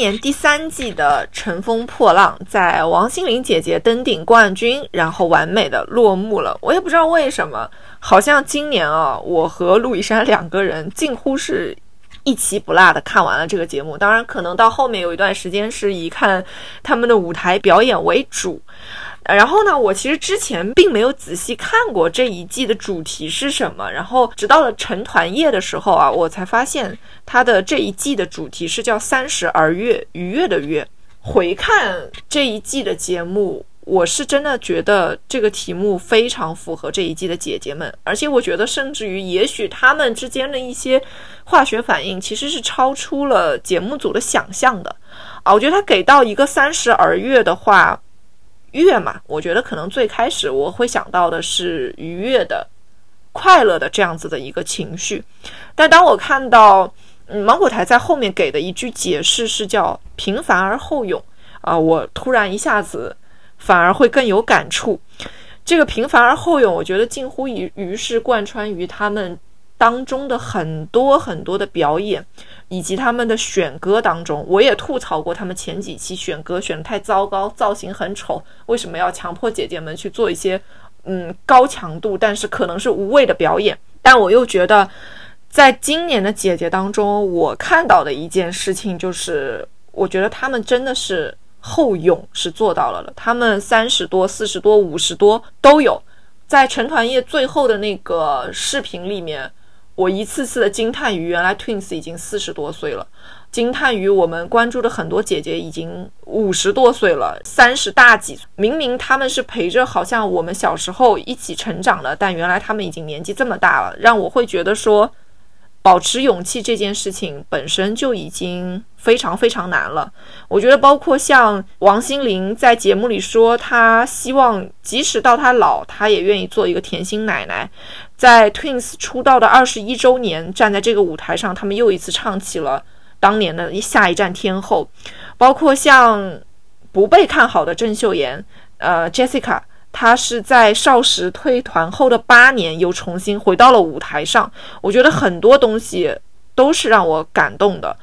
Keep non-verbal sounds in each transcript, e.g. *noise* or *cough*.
年第三季的《乘风破浪》在王心凌姐姐登顶冠军，然后完美的落幕了。我也不知道为什么，好像今年啊，我和陆以山两个人近乎是一期不落的看完了这个节目。当然，可能到后面有一段时间是以看他们的舞台表演为主。然后呢，我其实之前并没有仔细看过这一季的主题是什么。然后直到了成团夜的时候啊，我才发现它的这一季的主题是叫“三十而悦”，愉悦的悦。回看这一季的节目，我是真的觉得这个题目非常符合这一季的姐姐们，而且我觉得甚至于，也许她们之间的一些化学反应其实是超出了节目组的想象的。啊，我觉得他给到一个“三十而悦”的话。悦嘛，我觉得可能最开始我会想到的是愉悦的、快乐的这样子的一个情绪，但当我看到嗯芒果台在后面给的一句解释是叫“平凡而后勇”，啊，我突然一下子反而会更有感触。这个“平凡而后勇”，我觉得近乎于于是贯穿于他们。当中的很多很多的表演，以及他们的选歌当中，我也吐槽过他们前几期选歌选的太糟糕，造型很丑，为什么要强迫姐姐们去做一些嗯高强度，但是可能是无谓的表演？但我又觉得，在今年的姐姐当中，我看到的一件事情就是，我觉得他们真的是后勇是做到了了，他们三十多、四十多、五十多都有，在成团夜最后的那个视频里面。我一次次的惊叹于，原来 Twins 已经四十多岁了，惊叹于我们关注的很多姐姐已经五十多岁了，三十大几，明明他们是陪着好像我们小时候一起成长的，但原来他们已经年纪这么大了，让我会觉得说。保持勇气这件事情本身就已经非常非常难了。我觉得，包括像王心凌在节目里说，她希望即使到她老，她也愿意做一个甜心奶奶。在 Twins 出道的二十一周年，站在这个舞台上，他们又一次唱起了当年的下一站天后。包括像不被看好的郑秀妍，呃，Jessica。她是在少时退团后的八年，又重新回到了舞台上。我觉得很多东西都是让我感动的，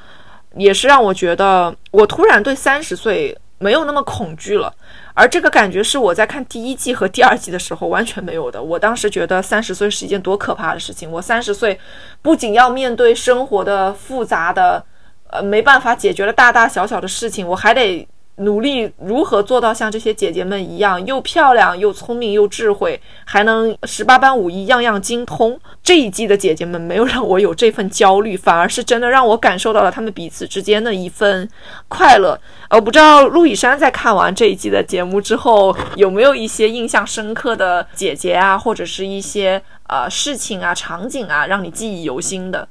也是让我觉得我突然对三十岁没有那么恐惧了。而这个感觉是我在看第一季和第二季的时候完全没有的。我当时觉得三十岁是一件多可怕的事情。我三十岁不仅要面对生活的复杂的，呃，没办法解决的大大小小的事情，我还得。努力如何做到像这些姐姐们一样，又漂亮又聪明又智慧，还能十八般武艺样样精通？这一季的姐姐们没有让我有这份焦虑，反而是真的让我感受到了她们彼此之间的一份快乐。呃，不知道陆以山在看完这一季的节目之后，有没有一些印象深刻的姐姐啊，或者是一些呃事情啊、场景啊，让你记忆犹新的？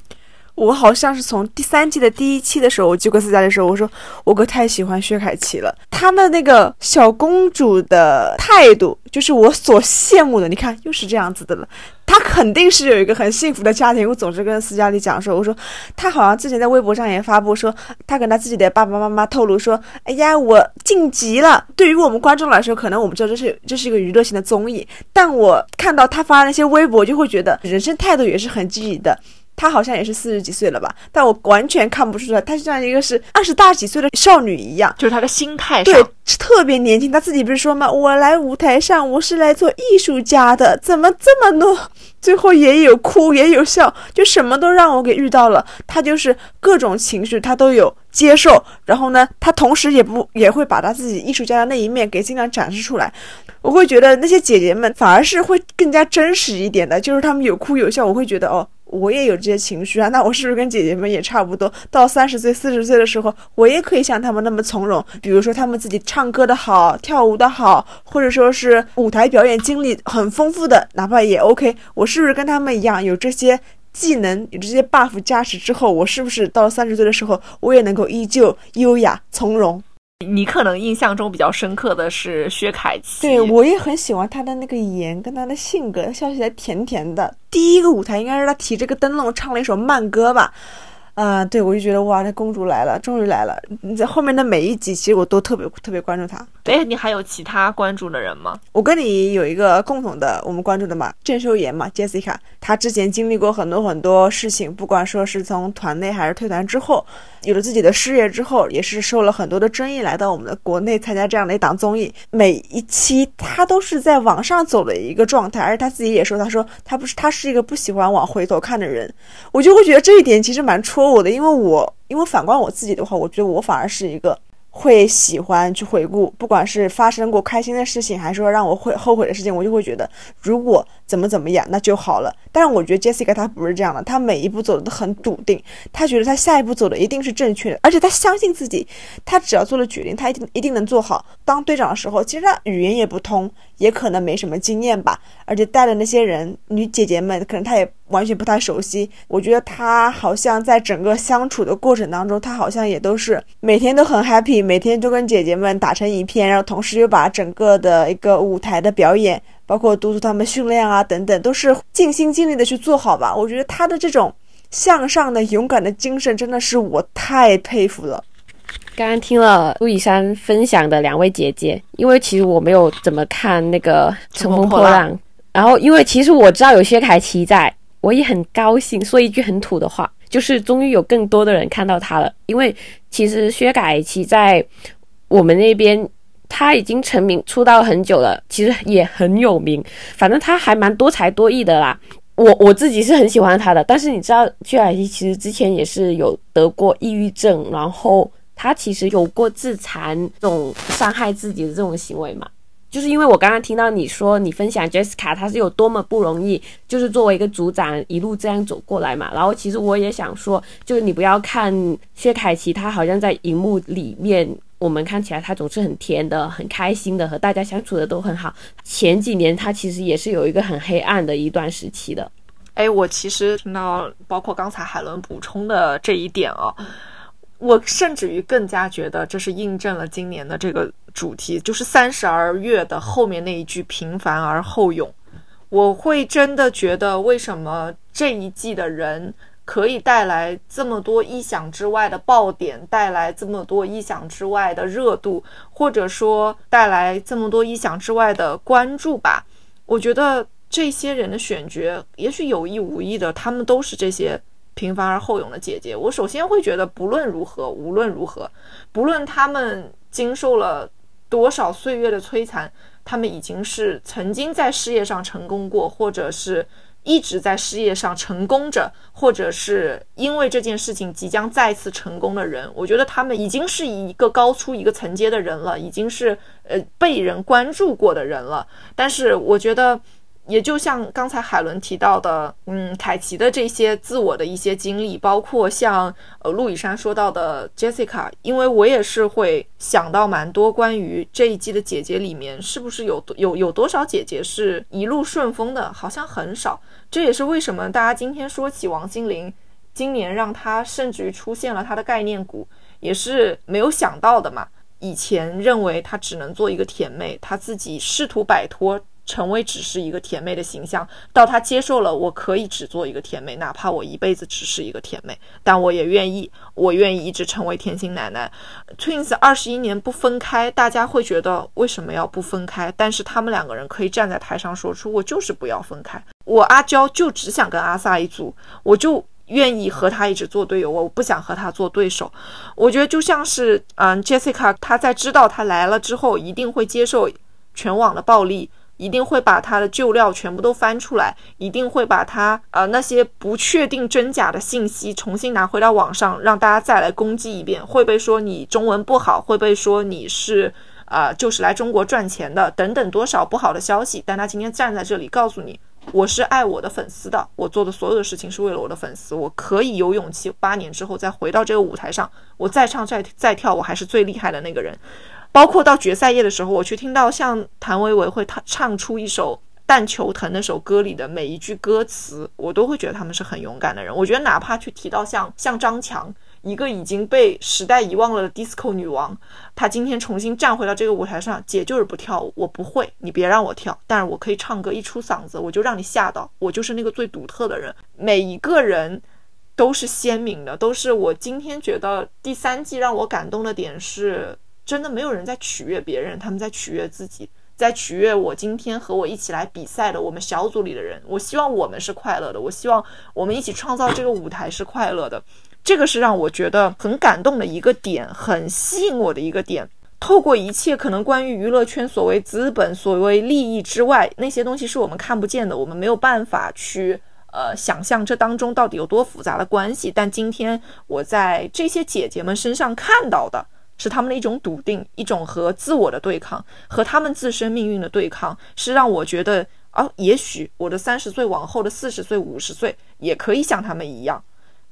我好像是从第三季的第一期的时候，我就跟思佳丽说：“我说我哥太喜欢薛凯琪了，她的那个小公主的态度，就是我所羡慕的。你看，又是这样子的了。她肯定是有一个很幸福的家庭。我总是跟斯嘉丽讲说，我说她好像之前在微博上也发布说，她跟她自己的爸爸妈妈透露说：，哎呀，我晋级了。对于我们观众来说，可能我们知道这是这是一个娱乐性的综艺，但我看到她发那些微博，就会觉得人生态度也是很积极的。”她好像也是四十几岁了吧，但我完全看不出来，她就像一个是二十大几岁的少女一样，就是她的心态上，对，特别年轻。她自己不是说吗？我来舞台上，我是来做艺术家的，怎么这么多？最后也有哭也有笑，就什么都让我给遇到了。她就是各种情绪，她都有接受。然后呢，她同时也不也会把她自己艺术家的那一面给尽量展示出来。我会觉得那些姐姐们反而是会更加真实一点的，就是她们有哭有笑，我会觉得哦。我也有这些情绪啊，那我是不是跟姐姐们也差不多？到三十岁、四十岁的时候，我也可以像他们那么从容。比如说，他们自己唱歌的好，跳舞的好，或者说是舞台表演经历很丰富的，哪怕也 OK。我是不是跟他们一样有这些技能，有这些 buff 加持之后，我是不是到三十岁的时候，我也能够依旧优雅从容？你可能印象中比较深刻的是薛凯琪，对我也很喜欢她的那个颜跟她的性格，笑起来甜甜的。第一个舞台应该是她提着个灯笼唱了一首慢歌吧。啊，对，我就觉得哇，那公主来了，终于来了。你在后面的每一集，其实我都特别特别关注她。哎，你还有其他关注的人吗？我跟你有一个共同的，我们关注的嘛，郑秀妍嘛，Jessica，她之前经历过很多很多事情，不管说是从团内还是退团之后，有了自己的事业之后，也是受了很多的争议，来到我们的国内参加这样的一档综艺。每一期她都是在往上走的一个状态，而且她自己也说，她说她不是，她是一个不喜欢往回头看的人。我就会觉得这一点其实蛮戳我的，因为我因为反观我自己的话，我觉得我反而是一个。会喜欢去回顾，不管是发生过开心的事情，还是说让我会后悔的事情，我就会觉得，如果怎么怎么样，那就好了。但是我觉得 Jessica 她不是这样的，她每一步走的都很笃定，她觉得她下一步走的一定是正确的，而且她相信自己，她只要做了决定，她一定一定能做好。当队长的时候，其实她语言也不通，也可能没什么经验吧，而且带的那些人女姐姐们，可能她也完全不太熟悉。我觉得她好像在整个相处的过程当中，她好像也都是每天都很 happy。每天都跟姐姐们打成一片，然后同时又把整个的一个舞台的表演，包括督促他们训练啊等等，都是尽心尽力的去做好吧。我觉得他的这种向上的、勇敢的精神，真的是我太佩服了。刚刚听了陆以山分享的两位姐姐，因为其实我没有怎么看那个《乘风破浪》，然后因为其实我知道有薛凯琪在，我也很高兴。说一句很土的话。就是终于有更多的人看到他了，因为其实薛凯琪在我们那边他已经成名出道很久了，其实也很有名。反正他还蛮多才多艺的啦，我我自己是很喜欢他的。但是你知道薛凯琪其实之前也是有得过抑郁症，然后他其实有过自残这种伤害自己的这种行为嘛？就是因为我刚刚听到你说你分享 Jessica，她是有多么不容易，就是作为一个组长一路这样走过来嘛。然后其实我也想说，就是你不要看薛凯琪，她好像在荧幕里面我们看起来他总是很甜的、很开心的，和大家相处的都很好。前几年他其实也是有一个很黑暗的一段时期的。哎，我其实听到包括刚才海伦补充的这一点啊。我甚至于更加觉得，这是印证了今年的这个主题，就是三十而悦的后面那一句“平凡而后勇”。我会真的觉得，为什么这一季的人可以带来这么多意想之外的爆点，带来这么多意想之外的热度，或者说带来这么多意想之外的关注吧？我觉得这些人的选角，也许有意无意的，他们都是这些。平凡而后勇的姐姐，我首先会觉得，不论如何，无论如何，不论他们经受了多少岁月的摧残，他们已经是曾经在事业上成功过，或者是一直在事业上成功着，或者是因为这件事情即将再次成功的人。我觉得他们已经是一个高出一个层阶的人了，已经是呃被人关注过的人了。但是我觉得。也就像刚才海伦提到的，嗯，凯奇的这些自我的一些经历，包括像呃陆以山说到的 Jessica，因为我也是会想到蛮多关于这一季的姐姐里面，是不是有有有多少姐姐是一路顺风的？好像很少。这也是为什么大家今天说起王心凌，今年让她甚至于出现了她的概念股，也是没有想到的嘛。以前认为她只能做一个甜妹，她自己试图摆脱。成为只是一个甜妹的形象，到她接受了我可以只做一个甜妹，哪怕我一辈子只是一个甜妹，但我也愿意，我愿意一直成为甜心奶奶。Twins 二十一年不分开，大家会觉得为什么要不分开？但是他们两个人可以站在台上说出，我就是不要分开，我阿娇就只想跟阿 sa 一组，我就愿意和他一直做队友，我不想和他做对手。我觉得就像是，嗯，Jessica，她在知道他来了之后，一定会接受全网的暴力。一定会把他的旧料全部都翻出来，一定会把他呃那些不确定真假的信息重新拿回到网上，让大家再来攻击一遍。会被说你中文不好，会被说你是呃就是来中国赚钱的等等多少不好的消息。但他今天站在这里告诉你，我是爱我的粉丝的，我做的所有的事情是为了我的粉丝，我可以有勇气八年之后再回到这个舞台上，我再唱再再跳，我还是最厉害的那个人。包括到决赛夜的时候，我去听到像谭维维会唱唱出一首《但求疼》那首歌里的每一句歌词，我都会觉得他们是很勇敢的人。我觉得哪怕去提到像像张强，一个已经被时代遗忘了的 disco 女王，她今天重新站回到这个舞台上，姐就是不跳舞，我不会，你别让我跳，但是我可以唱歌，一出嗓子我就让你吓到，我就是那个最独特的人。每一个人都是鲜明的，都是我今天觉得第三季让我感动的点是，真的没有人在取悦别人，他们在取悦自己。在取悦我今天和我一起来比赛的我们小组里的人，我希望我们是快乐的，我希望我们一起创造这个舞台是快乐的，这个是让我觉得很感动的一个点，很吸引我的一个点。透过一切可能关于娱乐圈所谓资本、所谓利益之外，那些东西是我们看不见的，我们没有办法去呃想象这当中到底有多复杂的关系。但今天我在这些姐姐们身上看到的。是他们的一种笃定，一种和自我的对抗，和他们自身命运的对抗，是让我觉得，啊，也许我的三十岁往后的四十岁、五十岁也可以像他们一样，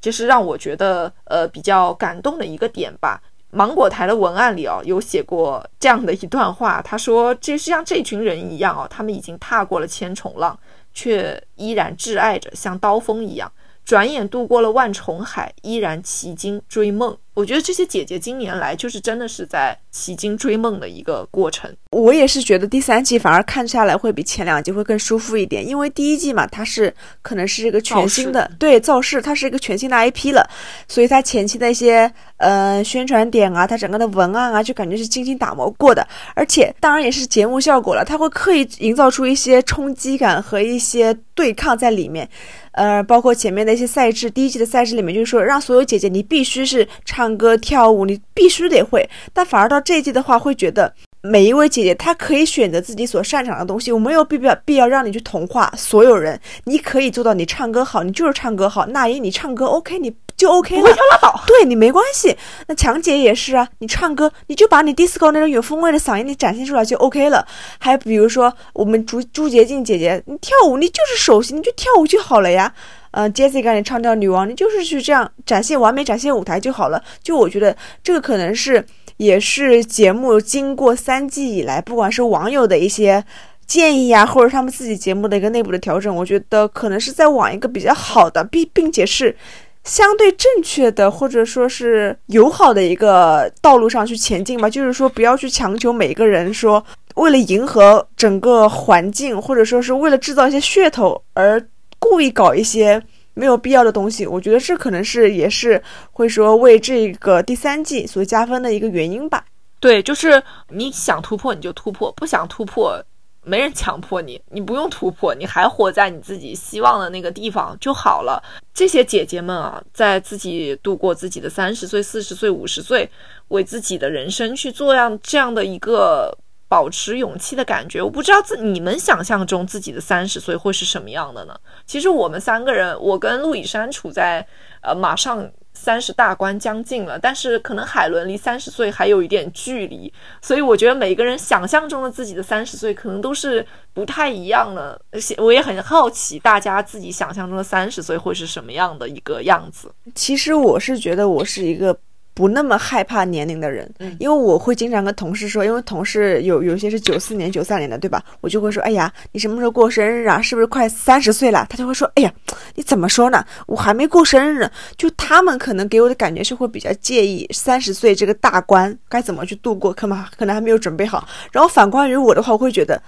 这是让我觉得，呃，比较感动的一个点吧。芒果台的文案里哦，有写过这样的一段话，他说，这是像这群人一样哦，他们已经踏过了千重浪，却依然挚爱着，像刀锋一样。转眼度过了万重海，依然骑鲸追梦。我觉得这些姐姐今年来就是真的是在骑鲸追梦的一个过程。我也是觉得第三季反而看下来会比前两季会更舒服一点，因为第一季嘛，它是可能是一个全新的对造势，它是一个全新的 IP 了，所以它前期的一些呃宣传点啊，它整个的文案啊，就感觉是精心打磨过的。而且当然也是节目效果了，它会刻意营造出一些冲击感和一些对抗在里面。呃，包括前面的一些赛制，第一季的赛制里面就是说，让所有姐姐你必须是唱歌跳舞，你必须得会。但反而到这一季的话，会觉得每一位姐姐她可以选择自己所擅长的东西，我没有必要必要让你去同化所有人。你可以做到，你唱歌好，你就是唱歌好。那英你唱歌 OK，你。就 OK 了，会跳拉倒，*laughs* 对你没关系。那强姐也是啊，你唱歌你就把你 disco 那种有风味的嗓音你展现出来就 OK 了。还比如说我们朱朱洁静姐姐，你跳舞你就是首席，你就跳舞就好了呀。呃，Jessica 你唱跳女王，你就是去这样展现完美展现舞台就好了。就我觉得这个可能是也是节目经过三季以来，不管是网友的一些建议啊，或者他们自己节目的一个内部的调整，我觉得可能是在往一个比较好的，并并且是。相对正确的，或者说是友好的一个道路上去前进吧。就是说，不要去强求每个人说，为了迎合整个环境，或者说是为了制造一些噱头而故意搞一些没有必要的东西。我觉得这可能是也是会说为这个第三季所加分的一个原因吧。对，就是你想突破你就突破，不想突破。没人强迫你，你不用突破，你还活在你自己希望的那个地方就好了。这些姐姐们啊，在自己度过自己的三十岁、四十岁、五十岁，为自己的人生去做样这样的一个保持勇气的感觉。我不知道自你们想象中自己的三十岁会是什么样的呢？其实我们三个人，我跟陆以山处在呃马上。三十大关将近了，但是可能海伦离三十岁还有一点距离，所以我觉得每个人想象中的自己的三十岁可能都是不太一样的。我也很好奇，大家自己想象中的三十岁会是什么样的一个样子。其实我是觉得我是一个。不那么害怕年龄的人，因为我会经常跟同事说，因为同事有有些是九四年、九三年的，对吧？我就会说，哎呀，你什么时候过生日啊？是不是快三十岁了？他就会说，哎呀，你怎么说呢？我还没过生日呢。就他们可能给我的感觉是会比较介意三十岁这个大关该怎么去度过，可能可能还没有准备好。然后反观于我的话，我会觉得，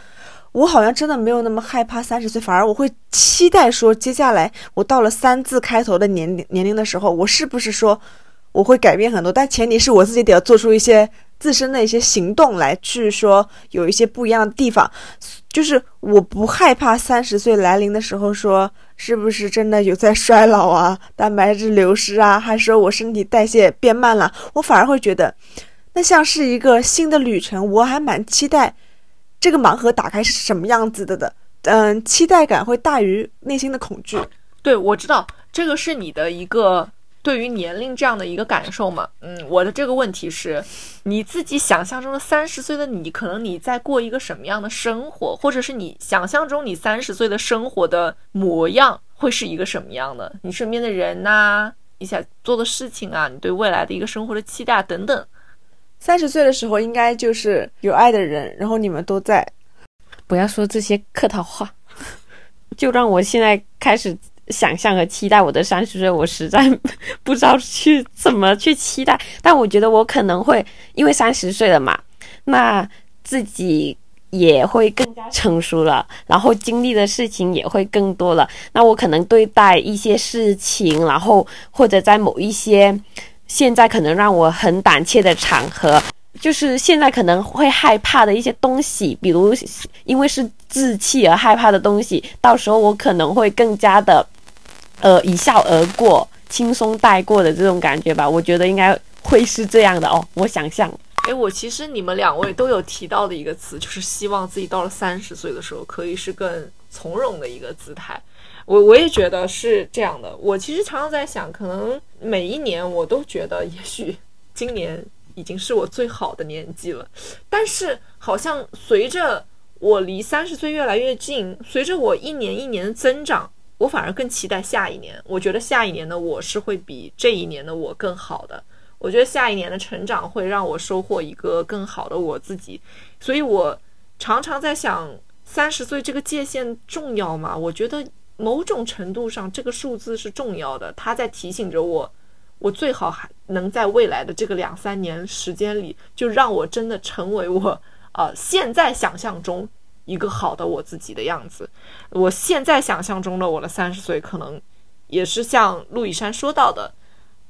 我好像真的没有那么害怕三十岁，反而我会期待说，接下来我到了三字开头的年龄年龄的时候，我是不是说。我会改变很多，但前提是我自己得要做出一些自身的一些行动来，去说有一些不一样的地方。就是我不害怕三十岁来临的时候说是不是真的有在衰老啊，蛋白质流失啊，还是说我身体代谢变慢了？我反而会觉得，那像是一个新的旅程，我还蛮期待这个盲盒打开是什么样子的的。嗯，期待感会大于内心的恐惧。对，我知道这个是你的一个。对于年龄这样的一个感受嘛，嗯，我的这个问题是，你自己想象中的三十岁的你，可能你在过一个什么样的生活，或者是你想象中你三十岁的生活的模样会是一个什么样的？你身边的人呐，你想做的事情啊，你对未来的一个生活的期待等等。三十岁的时候应该就是有爱的人，然后你们都在。不要说这些客套话，*laughs* 就让我现在开始。想象和期待我的三十岁，我实在 *laughs* 不知道去怎么去期待。但我觉得我可能会因为三十岁了嘛，那自己也会更加成熟了，然后经历的事情也会更多了。那我可能对待一些事情，然后或者在某一些现在可能让我很胆怯的场合。就是现在可能会害怕的一些东西，比如因为是稚气而害怕的东西，到时候我可能会更加的，呃，一笑而过，轻松带过的这种感觉吧。我觉得应该会是这样的哦。我想象，哎，我其实你们两位都有提到的一个词，就是希望自己到了三十岁的时候，可以是更从容的一个姿态。我我也觉得是这样的。我其实常常在想，可能每一年我都觉得，也许今年。已经是我最好的年纪了，但是好像随着我离三十岁越来越近，随着我一年一年的增长，我反而更期待下一年。我觉得下一年的我是会比这一年的我更好的。我觉得下一年的成长会让我收获一个更好的我自己。所以我常常在想，三十岁这个界限重要吗？我觉得某种程度上，这个数字是重要的，它在提醒着我。我最好还能在未来的这个两三年时间里，就让我真的成为我呃现在想象中一个好的我自己的样子。我现在想象中的我的三十岁，可能也是像陆以山说到的，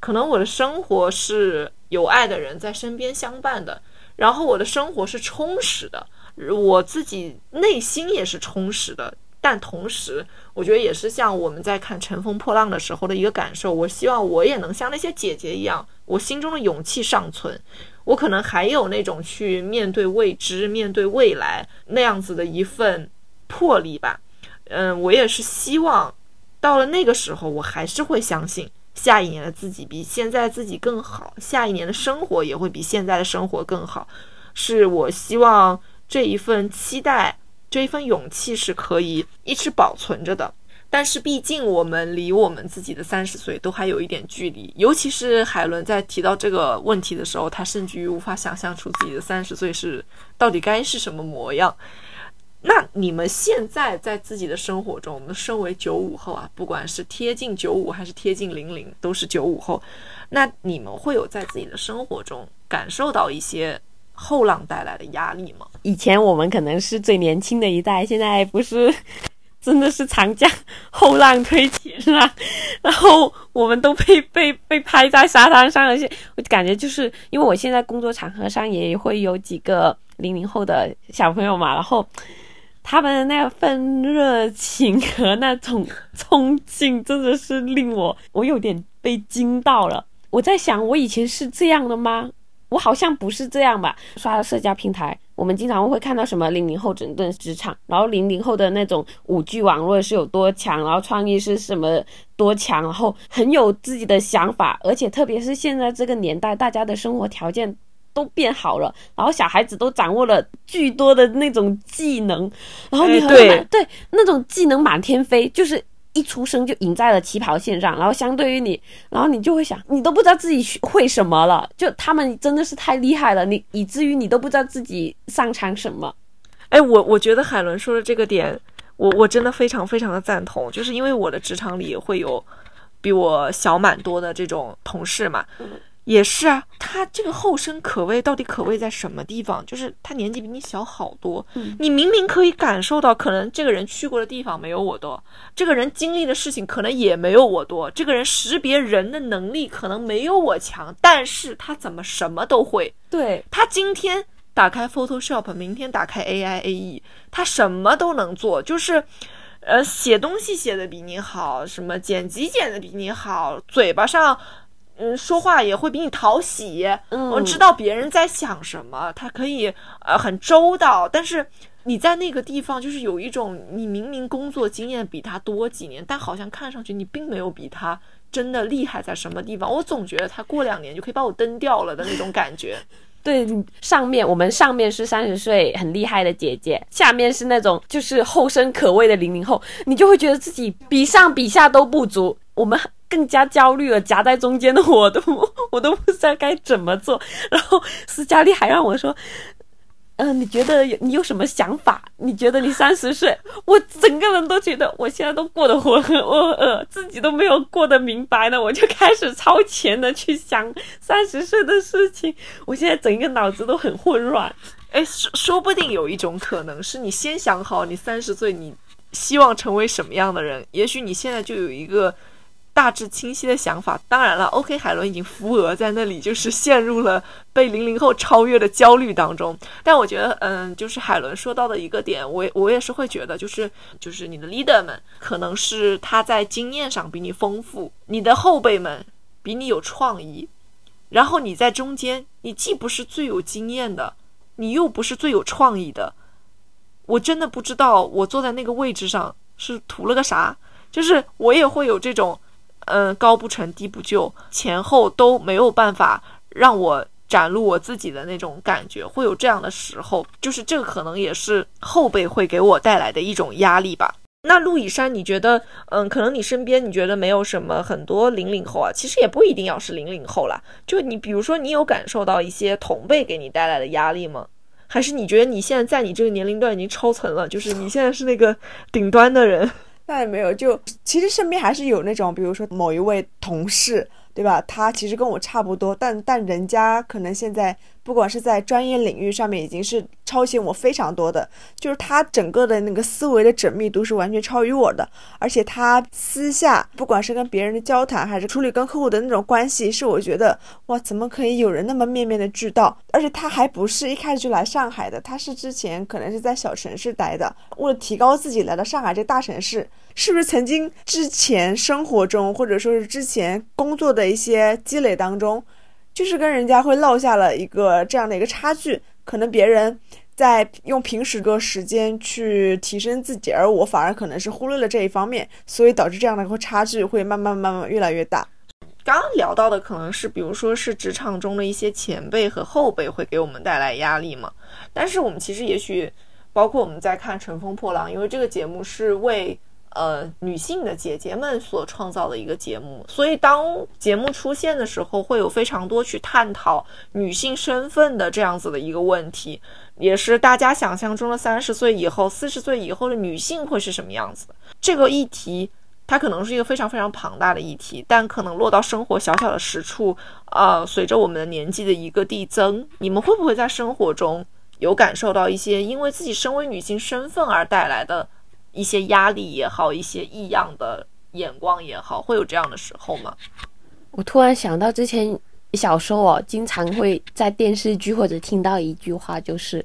可能我的生活是有爱的人在身边相伴的，然后我的生活是充实的，我自己内心也是充实的。但同时，我觉得也是像我们在看《乘风破浪》的时候的一个感受。我希望我也能像那些姐姐一样，我心中的勇气尚存，我可能还有那种去面对未知、面对未来那样子的一份魄力吧。嗯，我也是希望到了那个时候，我还是会相信下一年的自己比现在自己更好，下一年的生活也会比现在的生活更好。是我希望这一份期待。这一份勇气是可以一直保存着的，但是毕竟我们离我们自己的三十岁都还有一点距离。尤其是海伦在提到这个问题的时候，他甚至于无法想象出自己的三十岁是到底该是什么模样。那你们现在在自己的生活中，我们身为九五后啊，不管是贴近九五还是贴近零零，都是九五后。那你们会有在自己的生活中感受到一些？后浪带来的压力吗？以前我们可能是最年轻的一代，现在不是，真的是长江后浪推前浪，*laughs* 然后我们都被被被拍在沙滩上，而且我感觉就是因为我现在工作场合上也会有几个零零后的小朋友嘛，然后他们的那份热情和那种冲劲，真的是令我我有点被惊到了。我在想，我以前是这样的吗？我好像不是这样吧？刷了社交平台，我们经常会看到什么零零后整顿职场，然后零零后的那种五 G 网络是有多强，然后创意是什么多强，然后很有自己的想法，而且特别是现在这个年代，大家的生活条件都变好了，然后小孩子都掌握了巨多的那种技能，然后你很对对那种技能满天飞，就是。一出生就赢在了起跑线上，然后相对于你，然后你就会想，你都不知道自己会什么了。就他们真的是太厉害了，你以至于你都不知道自己擅长什么。哎，我我觉得海伦说的这个点，我我真的非常非常的赞同，就是因为我的职场里会有比我小蛮多的这种同事嘛。也是啊，他这个后生可畏到底可畏在什么地方？就是他年纪比你小好多，你明明可以感受到，可能这个人去过的地方没有我多，这个人经历的事情可能也没有我多，这个人识别人的能力可能没有我强，但是他怎么什么都会？对他今天打开 Photoshop，明天打开 AI AE，他什么都能做，就是，呃，写东西写的比你好，什么剪辑剪的比你好，嘴巴上。嗯，说话也会比你讨喜，嗯，知道别人在想什么，他可以呃很周到。但是你在那个地方，就是有一种你明明工作经验比他多几年，但好像看上去你并没有比他真的厉害在什么地方。我总觉得他过两年就可以把我蹬掉了的那种感觉。*laughs* 对，上面我们上面是三十岁很厉害的姐姐，下面是那种就是后生可畏的零零后，你就会觉得自己比上比下都不足。我们。更加焦虑了，夹在中间的我都我都不知道该怎么做。然后斯嘉丽还让我说：“嗯、你觉得你有什么想法？你觉得你三十岁，我整个人都觉得我现在都过得浑浑噩噩，自己都没有过得明白呢，我就开始超前的去想 *laughs* 三十岁的事情，我现在整个脑子都很混乱。哎，说说不定有一种可能是你先想好你三十岁你希望成为什么样的人，也许你现在就有一个大致清晰的想法。当然了，OK，海伦已经扶额在那里，就是陷入了被零零后超越的焦虑当中。但我觉得，嗯，就是海伦说到的一个点，我也我也是会觉得，就是就是你的 leader 们可能是他在经验上比你丰富，你的后辈们比你有创意，然后你在中间，你既不是最有经验的。你又不是最有创意的，我真的不知道我坐在那个位置上是图了个啥。就是我也会有这种，嗯、高不成低不就，前后都没有办法让我展露我自己的那种感觉，会有这样的时候。就是这可能也是后辈会给我带来的一种压力吧。那陆以山，你觉得，嗯，可能你身边你觉得没有什么很多零零后啊，其实也不一定要是零零后啦。就你比如说，你有感受到一些同辈给你带来的压力吗？还是你觉得你现在在你这个年龄段已经超层了，就是你现在是那个顶端的人？那也没有，就其实身边还是有那种，比如说某一位同事，对吧？他其实跟我差不多，但但人家可能现在不管是在专业领域上面，已经是超前我非常多的，就是他整个的那个思维的缜密度是完全超于我的，而且他私下不管是跟别人的交谈，还是处理跟客户的那种关系，是我觉得哇，怎么可以有人那么面面的俱到？而且他还不是一开始就来上海的，他是之前可能是在小城市待的，为了提高自己来到上海这大城市。是不是曾经之前生活中，或者说是之前工作的一些积累当中，就是跟人家会落下了一个这样的一个差距？可能别人在用平时的时间去提升自己，而我反而可能是忽略了这一方面，所以导致这样的一个差距会慢慢慢慢越来越大。刚刚聊到的可能是，比如说是职场中的一些前辈和后辈会给我们带来压力嘛。但是我们其实也许，包括我们在看《乘风破浪》，因为这个节目是为呃女性的姐姐们所创造的一个节目，所以当节目出现的时候，会有非常多去探讨女性身份的这样子的一个问题，也是大家想象中的三十岁以后、四十岁以后的女性会是什么样子的这个议题。它可能是一个非常非常庞大的议题，但可能落到生活小小的实处，呃，随着我们的年纪的一个递增，你们会不会在生活中有感受到一些因为自己身为女性身份而带来的一些压力也好，一些异样的眼光也好，会有这样的时候吗？我突然想到之前小时候哦，经常会在电视剧或者听到一句话，就是，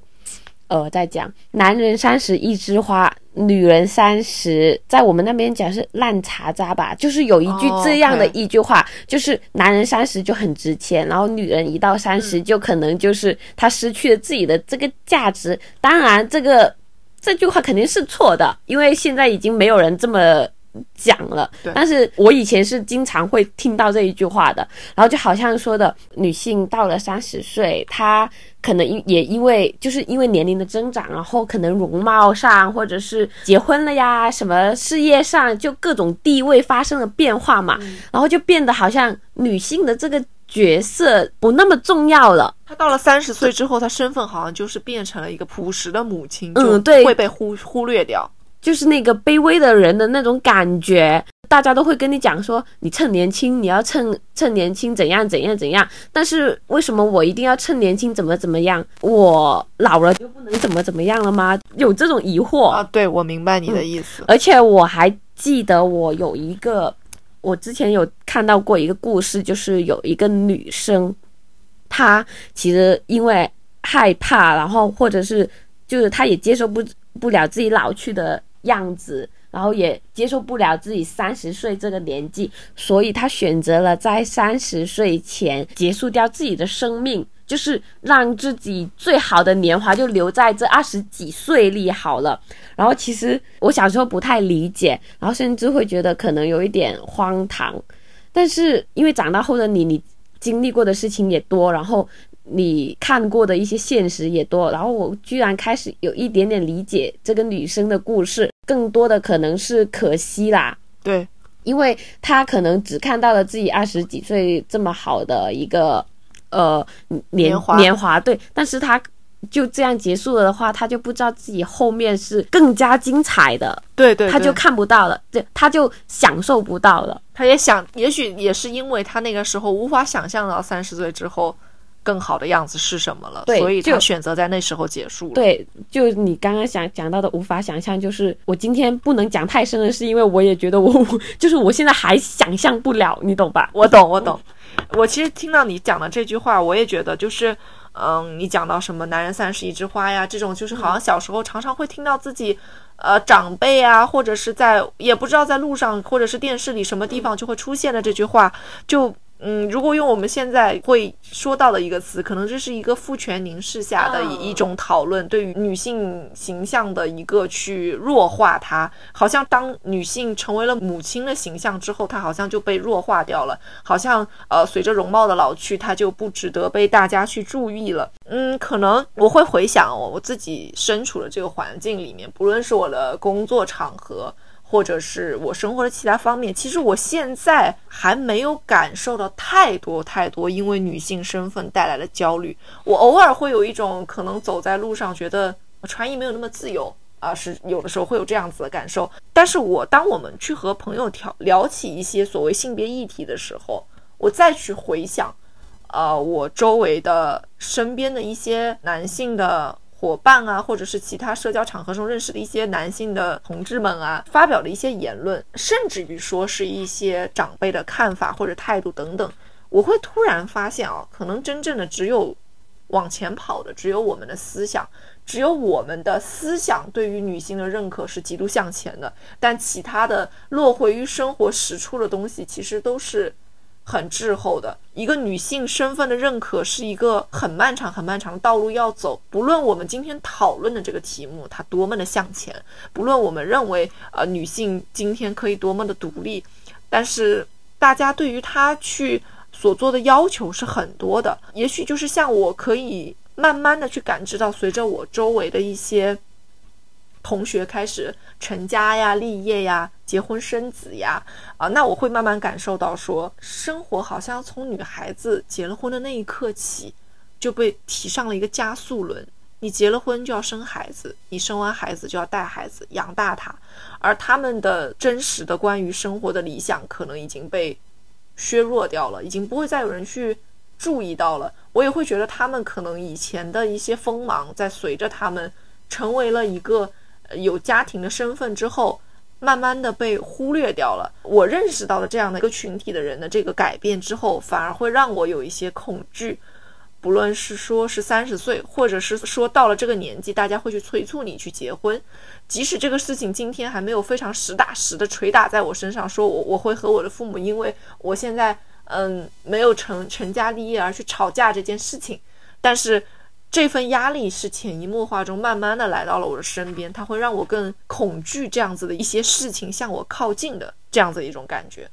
呃，在讲男人三十一枝花，女人三十，在我们那边讲是烂茶渣吧，就是有一句哦这样的一句话，就是男人三十就很值钱，然后女人一到三十就可能就是她失去了自己的这个价值。当然，这个这句话肯定是错的，因为现在已经没有人这么讲了对。但是我以前是经常会听到这一句话的，然后就好像说的，女性到了三十岁，她可能因也因为就是因为年龄的增长，然后可能容貌上或者是结婚了呀，什么事业上就各种地位发生了变化嘛，然后就变得好像女性的这个角色不那么重要了。她到了三十岁之后，她身份好像就是变成了一个朴实的母亲，嗯就对会被忽忽略掉。就是那个卑微的人的那种感觉，大家都会跟你讲说，你趁年轻，你要趁趁年轻怎样怎样怎样。但是为什么我一定要趁年轻怎么怎么样？我老了就不能怎么怎么样了吗？有这种疑惑。啊，对，我明白你的意思。而且我还记得我有一个，我之前有看到过一个故事，就是有一个女生，她其实因为害怕，然后或者是就是她也接受不不了自己老去的样子，然后也接受不了自己三十岁这个年纪，所以她选择了在三十岁前结束掉自己的生命。就是让自己最好的年华就留在这二十几岁里好了。然后其实我小时候不太理解，然后甚至会觉得可能有一点荒唐。但是因为长大后的你，你经历过的事情也多，然后你看过的一些现实也多，然后我居然开始有一点点理解这个女生的故事，更多的可能是可惜啦。对，因为她可能只看到了自己二十几岁这么好的一个呃年年华年华对，但是他就这样结束了的话，他就不知道自己后面是更加精彩的，对对，他就看不到了，对，他就享受不到了。他也想，也许也是因为他那个时候无法想象到三十岁之后更好的样子是什么了，对所以他就选择在那时候结束了。对，就你刚刚想讲到的无法想象，就是我今天不能讲太深的，是因为我也觉得我 *laughs* 就是我现在还想象不了，你懂吧？我懂，我懂。我其实听到你讲的这句话，我也觉得就是，嗯，你讲到什么“男人三十一枝花”呀，这种就是好像小时候常常会听到自己，呃，长辈啊，或者是在也不知道在路上或者是电视里什么地方就会出现的这句话，就。嗯，如果用我们现在会说到的一个词，可能这是一个父权凝视下的一一种讨论，对于女性形象的一个去弱化它。好像当女性成为了母亲的形象之后，她好像就被弱化掉了，好像呃随着容貌的老去，她就不值得被大家去注意了。嗯，可能我会回想我我自己身处的这个环境里面，不论是我的工作场合。或者是我生活的其他方面，其实我现在还没有感受到太多太多因为女性身份带来的焦虑。我偶尔会有一种可能走在路上觉得穿衣没有那么自由啊，是有的时候会有这样子的感受。但是我当我们去和朋友聊聊起一些所谓性别议题的时候，我再去回想，呃，我周围的身边的一些男性的。伙伴啊，或者是其他社交场合中认识的一些男性的同志们啊，发表的一些言论，甚至于说是一些长辈的看法或者态度等等，我会突然发现啊，可能真正的只有往前跑的，只有我们的思想，只有我们的思想对于女性的认可是极度向前的，但其他的落回于生活实处的东西，其实都是。很滞后的一个女性身份的认可是一个很漫长、很漫长的道路要走。不论我们今天讨论的这个题目它多么的向前，不论我们认为呃女性今天可以多么的独立，但是大家对于她去所做的要求是很多的。也许就是像我可以慢慢的去感知到，随着我周围的一些。同学开始成家呀、立业呀、结婚生子呀，啊，那我会慢慢感受到，说生活好像从女孩子结了婚的那一刻起，就被提上了一个加速轮。你结了婚就要生孩子，你生完孩子就要带孩子养大他，而他们的真实的关于生活的理想，可能已经被削弱掉了，已经不会再有人去注意到了。我也会觉得他们可能以前的一些锋芒，在随着他们成为了一个。有家庭的身份之后，慢慢的被忽略掉了。我认识到了这样的一个群体的人的这个改变之后，反而会让我有一些恐惧。不论是说是三十岁，或者是说到了这个年纪，大家会去催促你去结婚，即使这个事情今天还没有非常实打实的捶打在我身上，说我我会和我的父母，因为我现在嗯没有成成家立业而去吵架这件事情，但是。这份压力是潜移默化中慢慢的来到了我的身边，它会让我更恐惧这样子的一些事情向我靠近的这样子一种感觉。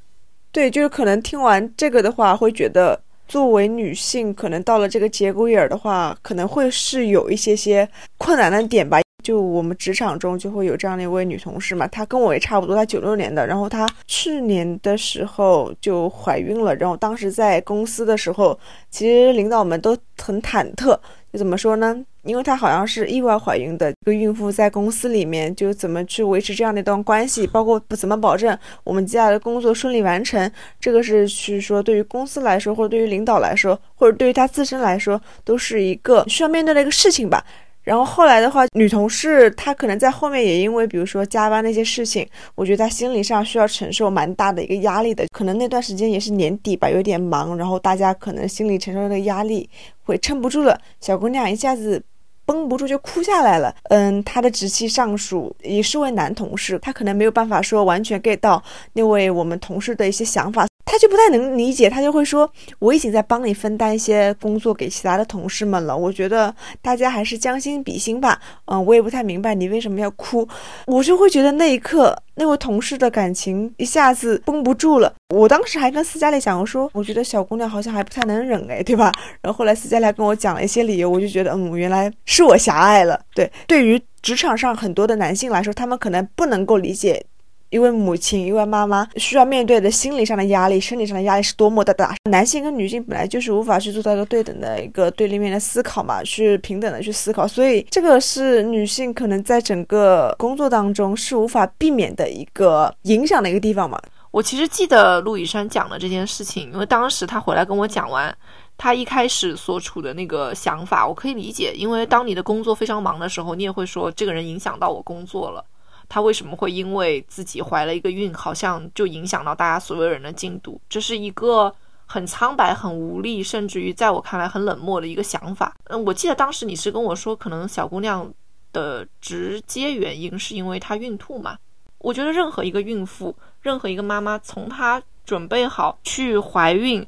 对，就是可能听完这个的话，会觉得作为女性，可能到了这个节骨眼儿的话，可能会是有一些些困难的点吧。就我们职场中就会有这样的一位女同事嘛，她跟我也差不多，她九六年的，然后她去年的时候就怀孕了，然后当时在公司的时候，其实领导们都很忐忑。怎么说呢？因为她好像是意外怀孕的一个孕妇，在公司里面就怎么去维持这样的一段关系，包括不怎么保证我们接下来的工作顺利完成，这个是去说对于公司来说，或者对于领导来说，或者对于她自身来说，都是一个需要面对的一个事情吧。然后后来的话，女同事她可能在后面也因为，比如说加班那些事情，我觉得她心理上需要承受蛮大的一个压力的。可能那段时间也是年底吧，有点忙，然后大家可能心里承受的压力会撑不住了，小姑娘一下子绷不住就哭下来了。嗯，她的直系上属也是位男同事，他可能没有办法说完全 get 到那位我们同事的一些想法。他就不太能理解，他就会说：“我已经在帮你分担一些工作给其他的同事们了，我觉得大家还是将心比心吧。”嗯，我也不太明白你为什么要哭，我就会觉得那一刻那位同事的感情一下子绷不住了。我当时还跟斯嘉丽讲，我说：“我觉得小姑娘好像还不太能忍，哎，对吧？” *laughs* 然后后来斯嘉丽跟我讲了一些理由，我就觉得，嗯，原来是我狭隘了。对，对于职场上很多的男性来说，他们可能不能够理解。一位母亲、一位妈妈需要面对的心理上的压力、生理上的压力是多么的大。男性跟女性本来就是无法去做到一个对等的一个对立面的思考嘛，去平等的去思考，所以这个是女性可能在整个工作当中是无法避免的一个影响的一个地方嘛。我其实记得陆以山讲的这件事情，因为当时他回来跟我讲完。他一开始所处的那个想法，我可以理解，因为当你的工作非常忙的时候，你也会说这个人影响到我工作了。他为什么会因为自己怀了一个孕，好像就影响到大家所有人的进度？这是一个很苍白、很无力，甚至于在我看来很冷漠的一个想法。嗯，我记得当时你是跟我说，可能小姑娘的直接原因是因为她孕吐嘛。我觉得任何一个孕妇，任何一个妈妈，从她准备好去怀孕。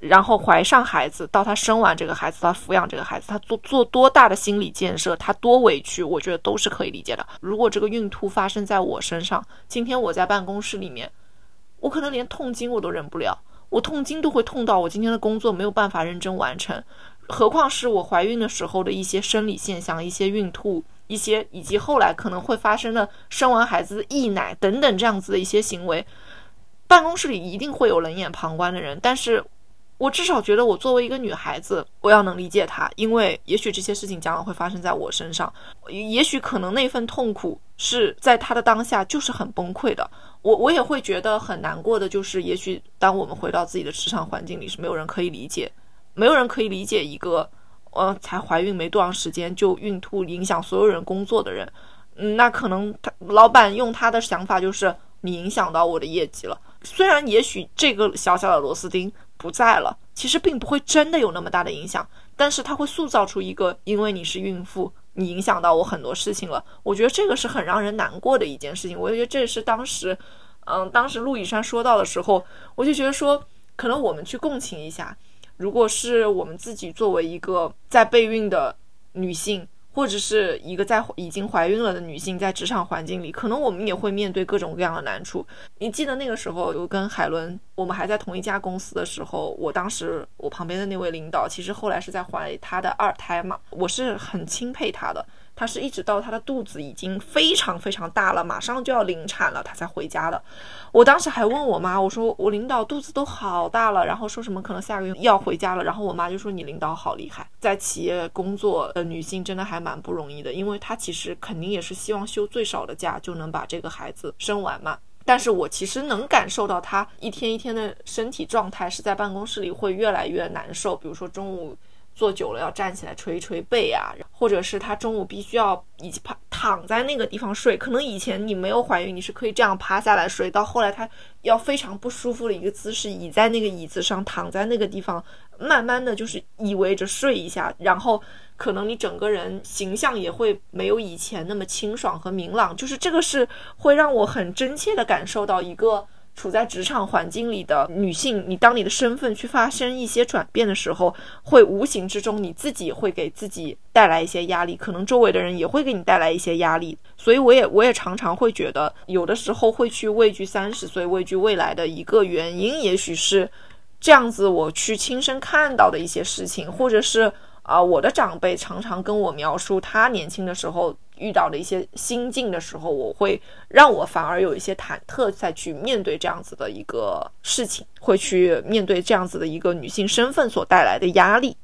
然后怀上孩子，到她生完这个孩子，她抚养这个孩子，她做做多大的心理建设，她多委屈，我觉得都是可以理解的。如果这个孕吐发生在我身上，今天我在办公室里面，我可能连痛经我都忍不了，我痛经都会痛到我今天的工作没有办法认真完成，何况是我怀孕的时候的一些生理现象，一些孕吐，一些以及后来可能会发生的生完孩子溢奶等等这样子的一些行为，办公室里一定会有冷眼旁观的人，但是。我至少觉得，我作为一个女孩子，我要能理解她，因为也许这些事情将来会发生在我身上，也许可能那份痛苦是在她的当下就是很崩溃的。我我也会觉得很难过的，就是也许当我们回到自己的职场环境里，是没有人可以理解，没有人可以理解一个，呃，才怀孕没多长时间就孕吐，影响所有人工作的人。嗯，那可能他老板用他的想法就是你影响到我的业绩了。虽然也许这个小小的螺丝钉。不在了，其实并不会真的有那么大的影响，但是它会塑造出一个，因为你是孕妇，你影响到我很多事情了。我觉得这个是很让人难过的一件事情。我就觉得这是当时，嗯，当时陆以山说到的时候，我就觉得说，可能我们去共情一下，如果是我们自己作为一个在备孕的女性。或者是一个在已经怀孕了的女性，在职场环境里，可能我们也会面对各种各样的难处。你记得那个时候，我跟海伦，我们还在同一家公司的时候，我当时我旁边的那位领导，其实后来是在怀她的二胎嘛，我是很钦佩她的。她是一直到她的肚子已经非常非常大了，马上就要临产了，她才回家的。我当时还问我妈，我说我领导肚子都好大了，然后说什么可能下个月要回家了。然后我妈就说你领导好厉害，在企业工作的女性真的还蛮不容易的，因为她其实肯定也是希望休最少的假就能把这个孩子生完嘛。但是我其实能感受到她一天一天的身体状态是在办公室里会越来越难受，比如说中午。坐久了要站起来捶一捶背啊，或者是他中午必须要以及趴躺在那个地方睡。可能以前你没有怀孕，你是可以这样趴下来睡，到后来他要非常不舒服的一个姿势，倚在那个椅子上，躺在那个地方，慢慢的就是依偎着睡一下，然后可能你整个人形象也会没有以前那么清爽和明朗。就是这个是会让我很真切的感受到一个。处在职场环境里的女性，你当你的身份去发生一些转变的时候，会无形之中你自己会给自己带来一些压力，可能周围的人也会给你带来一些压力。所以，我也我也常常会觉得，有的时候会去畏惧三十岁、畏惧未来的一个原因，也许是这样子。我去亲身看到的一些事情，或者是啊，我的长辈常常跟我描述他年轻的时候。遇到的一些心境的时候，我会让我反而有一些忐忑，再去面对这样子的一个事情，会去面对这样子的一个女性身份所带来的压力。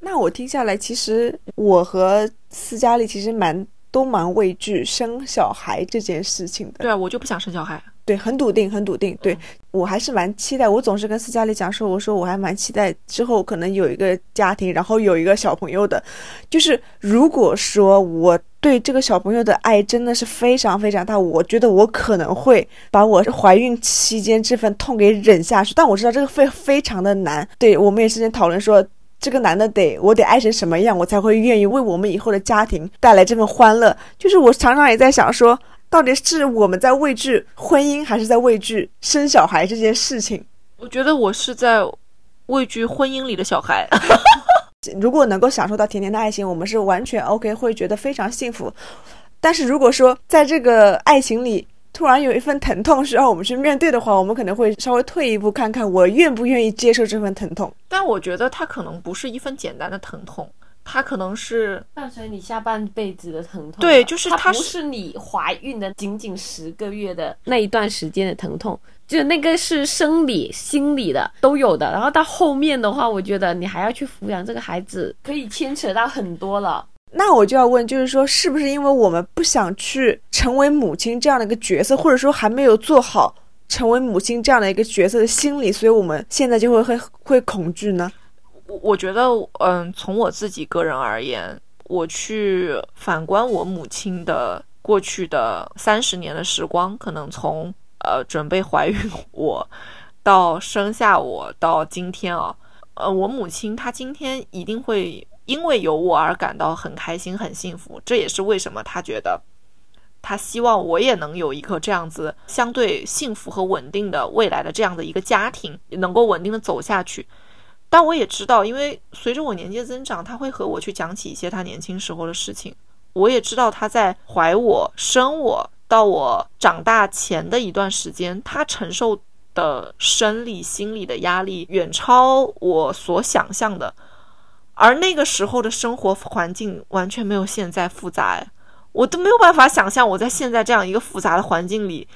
那我听下来，其实我和斯嘉丽其实蛮都蛮畏惧生小孩这件事情的。对啊，我就不想生小孩。对，很笃定，很笃定。对我还是蛮期待。我总是跟斯嘉丽讲说，我说我还蛮期待之后可能有一个家庭，然后有一个小朋友的。就是如果说我。对这个小朋友的爱真的是非常非常大，我觉得我可能会把我怀孕期间这份痛给忍下去，但我知道这个非非常的难。对我们也之前讨论说，这个男的得我得爱成什么样，我才会愿意为我们以后的家庭带来这份欢乐。就是我常常也在想说，到底是我们在畏惧婚姻，还是在畏惧生小孩这件事情？我觉得我是在畏惧婚姻里的小孩。*laughs* 如果能够享受到甜甜的爱情，我们是完全 OK，会觉得非常幸福。但是如果说在这个爱情里突然有一份疼痛需要我们去面对的话，我们可能会稍微退一步看看，我愿不愿意接受这份疼痛。但我觉得它可能不是一份简单的疼痛，它可能是伴随你下半辈子的疼痛。对就是它它不是你怀孕的仅仅十个月的那一段时间的疼痛，就那个是生理、心理的都有的。然后到后面的话，我觉得你还要去抚养这个孩子，可以牵扯到很多了。那我就要问，就是说，是不是因为我们不想去成为母亲这样的一个角色，或者说还没有做好成为母亲这样的一个角色的心理，所以我们现在就会会会恐惧呢？我我觉得，嗯，从我自己个人而言，我去反观我母亲的过去的三十年的时光，可能从呃准备怀孕我到生下我到今天啊，呃，我母亲她今天一定会因为有我而感到很开心、很幸福。这也是为什么她觉得她希望我也能有一个这样子相对幸福和稳定的未来的这样的一个家庭，能够稳定的走下去。但我也知道，因为随着我年纪的增长，他会和我去讲起一些他年轻时候的事情。我也知道他在怀我、生我到我长大前的一段时间，他承受的生理、心理的压力远超我所想象的。而那个时候的生活环境完全没有现在复杂，我都没有办法想象我在现在这样一个复杂的环境里，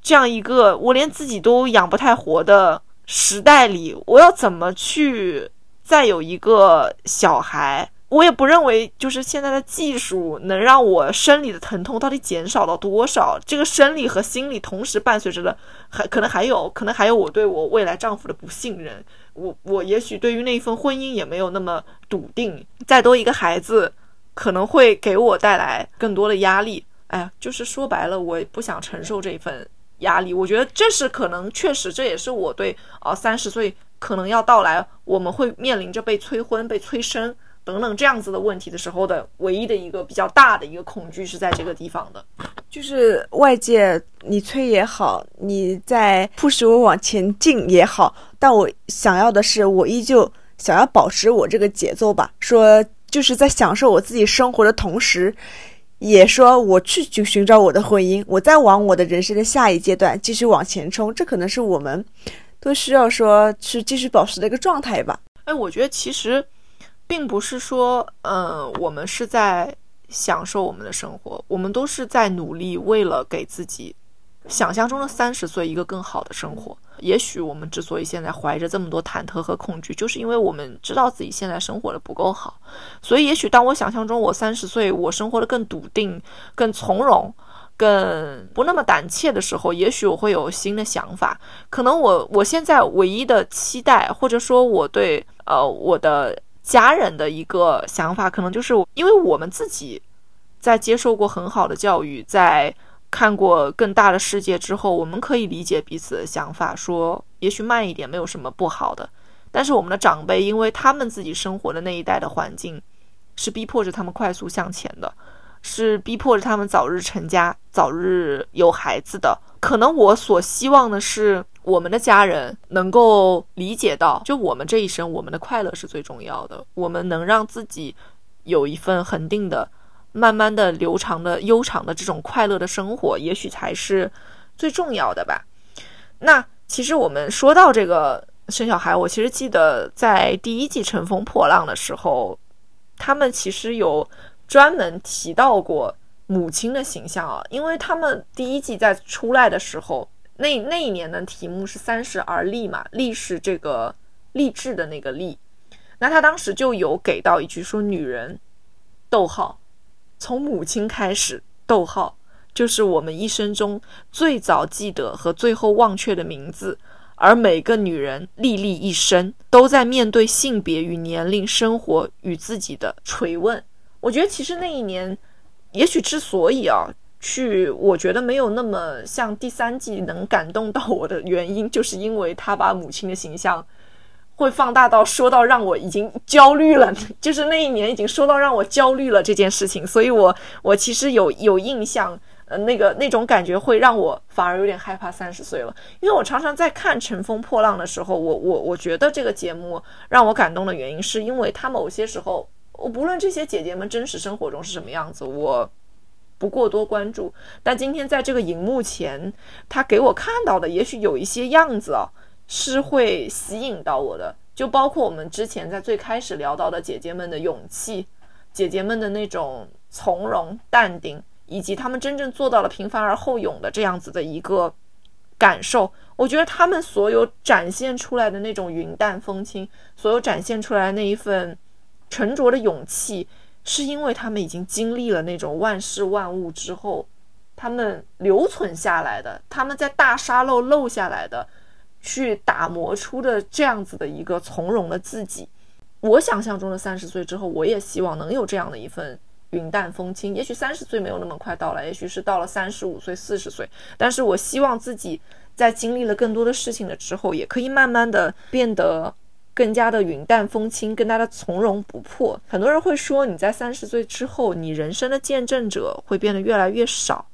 这样一个我连自己都养不太活的。时代里，我要怎么去再有一个小孩？我也不认为，就是现在的技术能让我生理的疼痛到底减少到多少？这个生理和心理同时伴随着的，还可能还有，可能还有我对我未来丈夫的不信任。我我也许对于那一份婚姻也没有那么笃定。再多一个孩子，可能会给我带来更多的压力。哎呀，就是说白了，我不想承受这份。压力，我觉得这是可能，确实这也是我对啊三十岁可能要到来，我们会面临着被催婚、被催生等等这样子的问题的时候的唯一的一个比较大的一个恐惧是在这个地方的，就是外界你催也好，你在迫使我往前进也好，但我想要的是，我依旧想要保持我这个节奏吧，说就是在享受我自己生活的同时。也说我去去寻找我的婚姻，我再往我的人生的下一阶段继续往前冲，这可能是我们都需要说去继续保持的一个状态吧。哎，我觉得其实并不是说，嗯，我们是在享受我们的生活，我们都是在努力，为了给自己想象中的三十岁一个更好的生活。也许我们之所以现在怀着这么多忐忑和恐惧，就是因为我们知道自己现在生活的不够好。所以，也许当我想象中我三十岁，我生活的更笃定、更从容、更不那么胆怯的时候，也许我会有新的想法。可能我我现在唯一的期待，或者说我对呃我的家人的一个想法，可能就是因为我们自己在接受过很好的教育，在。看过更大的世界之后，我们可以理解彼此的想法，说也许慢一点没有什么不好的。但是我们的长辈，因为他们自己生活的那一代的环境，是逼迫着他们快速向前的，是逼迫着他们早日成家、早日有孩子的。可能我所希望的是，我们的家人能够理解到，就我们这一生，我们的快乐是最重要的。我们能让自己有一份恒定的。慢慢的、流长的、悠长的这种快乐的生活，也许才是最重要的吧。那其实我们说到这个生小孩，我其实记得在第一季《乘风破浪》的时候，他们其实有专门提到过母亲的形象啊，因为他们第一季在出来的时候，那那一年的题目是“三十而立”嘛，“立”是这个励志的那个“立”，那他当时就有给到一句说：“女人，逗号。”从母亲开始，逗号就是我们一生中最早记得和最后忘却的名字。而每个女人历历一生，都在面对性别与年龄、生活与自己的锤问。我觉得其实那一年，也许之所以啊，去我觉得没有那么像第三季能感动到我的原因，就是因为他把母亲的形象。会放大到说到让我已经焦虑了，*laughs* 就是那一年已经说到让我焦虑了这件事情，所以我我其实有有印象，呃，那个那种感觉会让我反而有点害怕三十岁了，因为我常常在看《乘风破浪》的时候，我我我觉得这个节目让我感动的原因，是因为他某些时候，我不论这些姐姐们真实生活中是什么样子，我不过多关注，但今天在这个荧幕前，他给我看到的也许有一些样子啊。是会吸引到我的，就包括我们之前在最开始聊到的姐姐们的勇气，姐姐们的那种从容淡定，以及她们真正做到了平凡而后勇的这样子的一个感受。我觉得她们所有展现出来的那种云淡风轻，所有展现出来那一份沉着的勇气，是因为她们已经经历了那种万事万物之后，她们留存下来的，她们在大沙漏漏下来的，去打磨出的这样子的一个从容的自己。我想象中的三十岁之后，我也希望能有这样的一份云淡风轻。也许三十岁没有那么快到来，也许是到了三十五岁、四十岁，但是我希望自己在经历了更多的事情了之后，也可以慢慢的变得更加的云淡风轻，更加的从容不迫。很多人会说，你在三十岁之后，你人生的见证者会变得越来越少，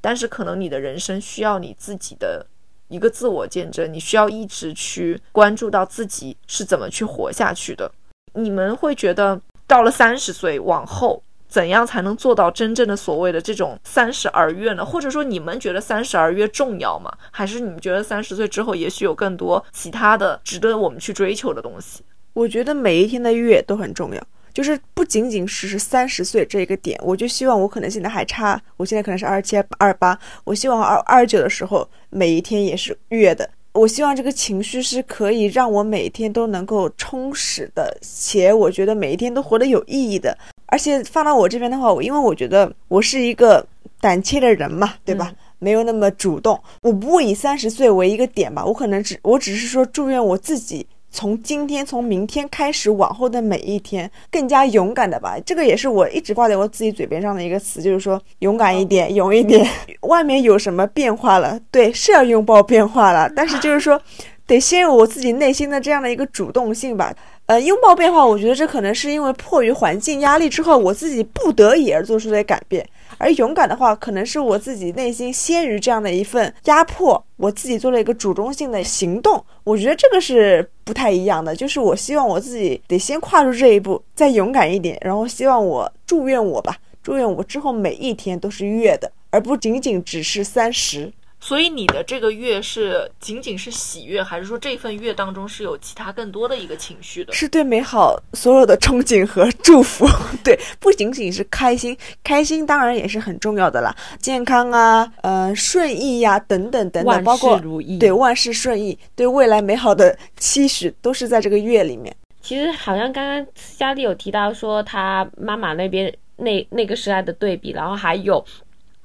但是可能你的人生需要你自己的。一个自我见证，你需要一直去关注到自己是怎么去活下去的。你们会觉得到了三十岁往后，怎样才能做到真正的所谓的这种三十而悦呢？或者说，你们觉得三十而悦重要吗？还是你们觉得三十岁之后，也许有更多其他的值得我们去追求的东西？我觉得每一天的悦都很重要，就是不仅仅是是三十岁这一个点，我就希望我可能现在还差，我现在可能是二七二八，我希望二二九的时候每一天也是悦的。我希望这个情绪是可以让我每天都能够充实的，且我觉得每一天都活得有意义的。而且放到我这边的话，我因为我觉得我是一个胆怯的人嘛，对吧？没有那么主动，我不会以三十岁为一个点吧，我可能只我只是说祝愿我自己。从今天，从明天开始，往后的每一天，更加勇敢的吧。这个也是我一直挂在我自己嘴边上的一个词，就是说勇敢一点，*laughs* 勇一点。外面有什么变化了？对，是要拥抱变化了。但是就是说，得先有我自己内心的这样的一个主动性吧。呃，拥抱变化，我觉得这可能是因为迫于环境压力之后，我自己不得已而做出的改变。而勇敢的话，可能是我自己内心先于这样的一份压迫，我自己做了一个主动性的行动。我觉得这个是不太一样的，就是我希望我自己得先跨出这一步，再勇敢一点，然后希望我祝愿我吧，祝愿我之后每一天都是月的，而不仅仅只是三十。所以你的这个月是仅仅是喜悦，还是说这份月当中是有其他更多的一个情绪的？是对美好所有的憧憬和祝福。*laughs* 对，不仅仅是开心，开心当然也是很重要的啦。健康啊，呃，顺意呀，等等等等，包括如意，对万事顺意，对未来美好的期许，都是在这个月里面。其实好像刚刚佳丽有提到说，她妈妈那边那那个时代的对比，然后还有。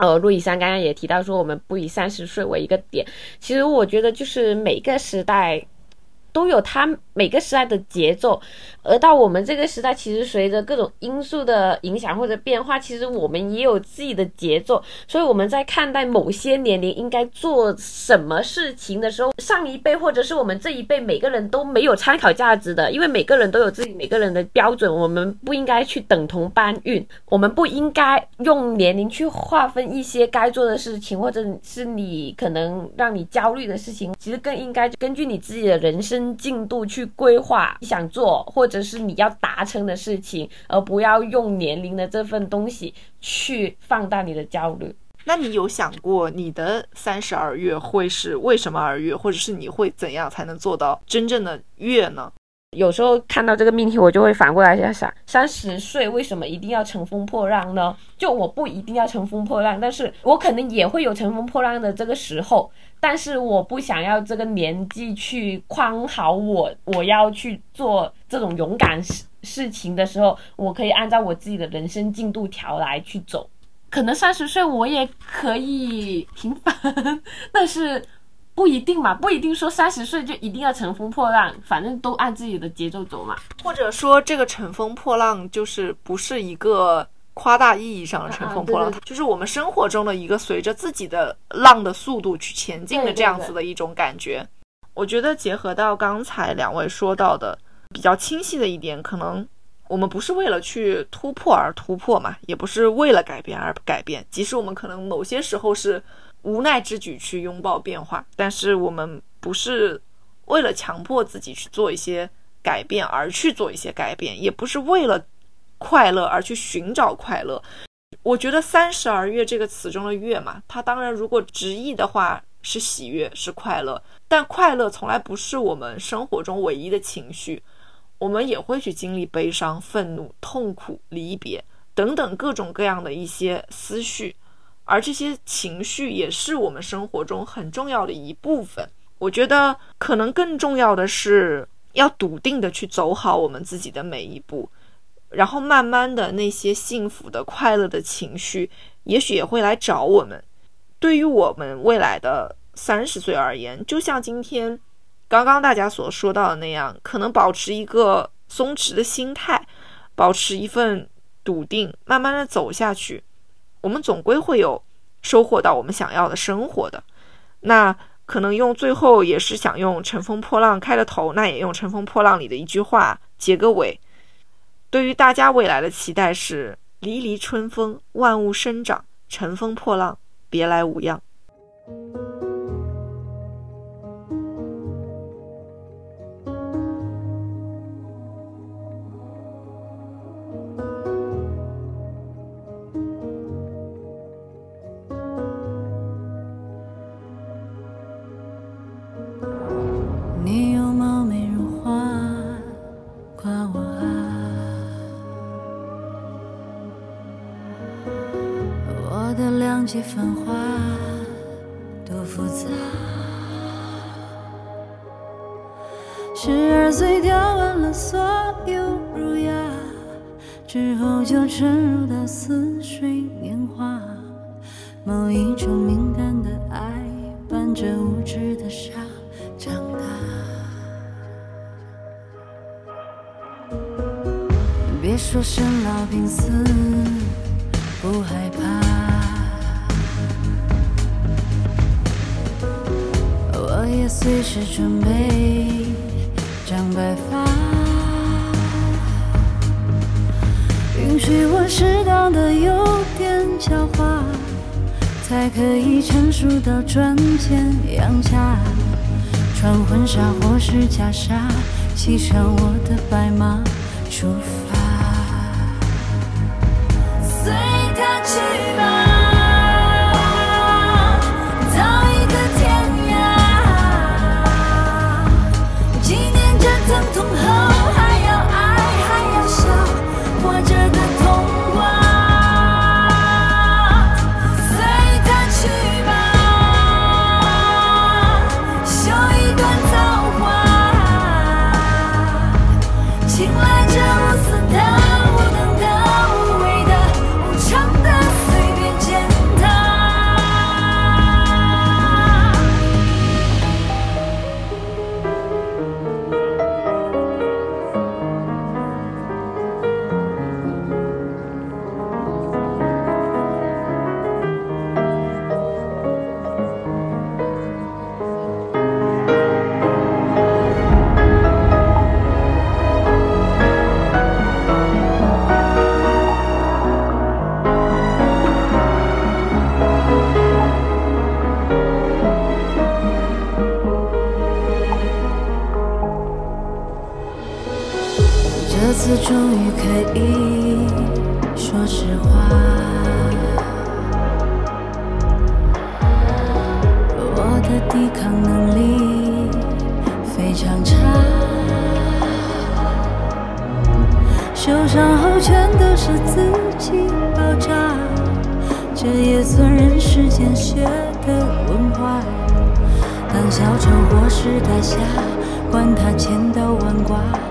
呃，陆以山刚刚也提到说，我们不以三十岁为一个点。其实我觉得，就是每个时代。都有它每个时代的节奏，而到我们这个时代，其实随着各种因素的影响或者变化，其实我们也有自己的节奏。所以我们在看待某些年龄应该做什么事情的时候，上一辈或者是我们这一辈，每个人都没有参考价值的，因为每个人都有自己每个人的标准，我们不应该去等同搬运，我们不应该用年龄去划分一些该做的事情，或者是你可能让你焦虑的事情，其实更应该根据你自己的人生。进度去规划想做或者是你要达成的事情，而不要用年龄的这份东西去放大你的焦虑。那你有想过你的三十二月会是为什么而月，或者是你会怎样才能做到真正的月呢？有时候看到这个命题，我就会反过来想想：三十岁为什么一定要乘风破浪呢？就我不一定要乘风破浪，但是我可能也会有乘风破浪的这个时候。但是我不想要这个年纪去框好我，我要去做这种勇敢事事情的时候，我可以按照我自己的人生进度条来去走。可能三十岁我也可以平凡，*laughs* 但是。不一定嘛，不一定说三十岁就一定要乘风破浪，反正都按自己的节奏走嘛。或者说，这个乘风破浪就是不是一个夸大意义上的乘风破浪，就是我们生活中的一个随着自己的浪的速度去前进的这样子的一种感觉。我觉得结合到刚才两位说到的比较清晰的一点，可能我们不是为了去突破而突破嘛，也不是为了改变而改变，即使我们可能某些时候是。无奈之举去拥抱变化，但是我们不是为了强迫自己去做一些改变而去做一些改变，也不是为了快乐而去寻找快乐。我觉得“三十而悦”这个词中的“悦”嘛，它当然如果直译的话是喜悦，是快乐，但快乐从来不是我们生活中唯一的情绪。我们也会去经历悲伤、愤怒、痛苦、离别等等各种各样的一些思绪，而这些情绪也是我们生活中很重要的一部分。我觉得可能更重要的是要笃定的去走好我们自己的每一步，然后慢慢的那些幸福的、快乐的情绪，也许也会来找我们。对于我们未来的三十岁而言，就像今天刚刚大家所说到的那样，可能保持一个松弛的心态，保持一份笃定，慢慢的走下去，我们总归会有收获到我们想要的生活的。那。可能用最后也是想用《乘风破浪》开了头，那也用《乘风破浪》里的一句话结个尾。对于大家未来的期待是：离离春风，万物生长，乘风破浪，别来无恙。沉入到似水年华，某一种敏感笑话，才可以成熟到赚钱养家。穿婚纱或是袈裟，骑上我的白马出发，话，我的抵抗能力非常差，受伤后全都是自己包扎。这也算人世间学的文化，当小丑或是大侠，管他千刀万剐。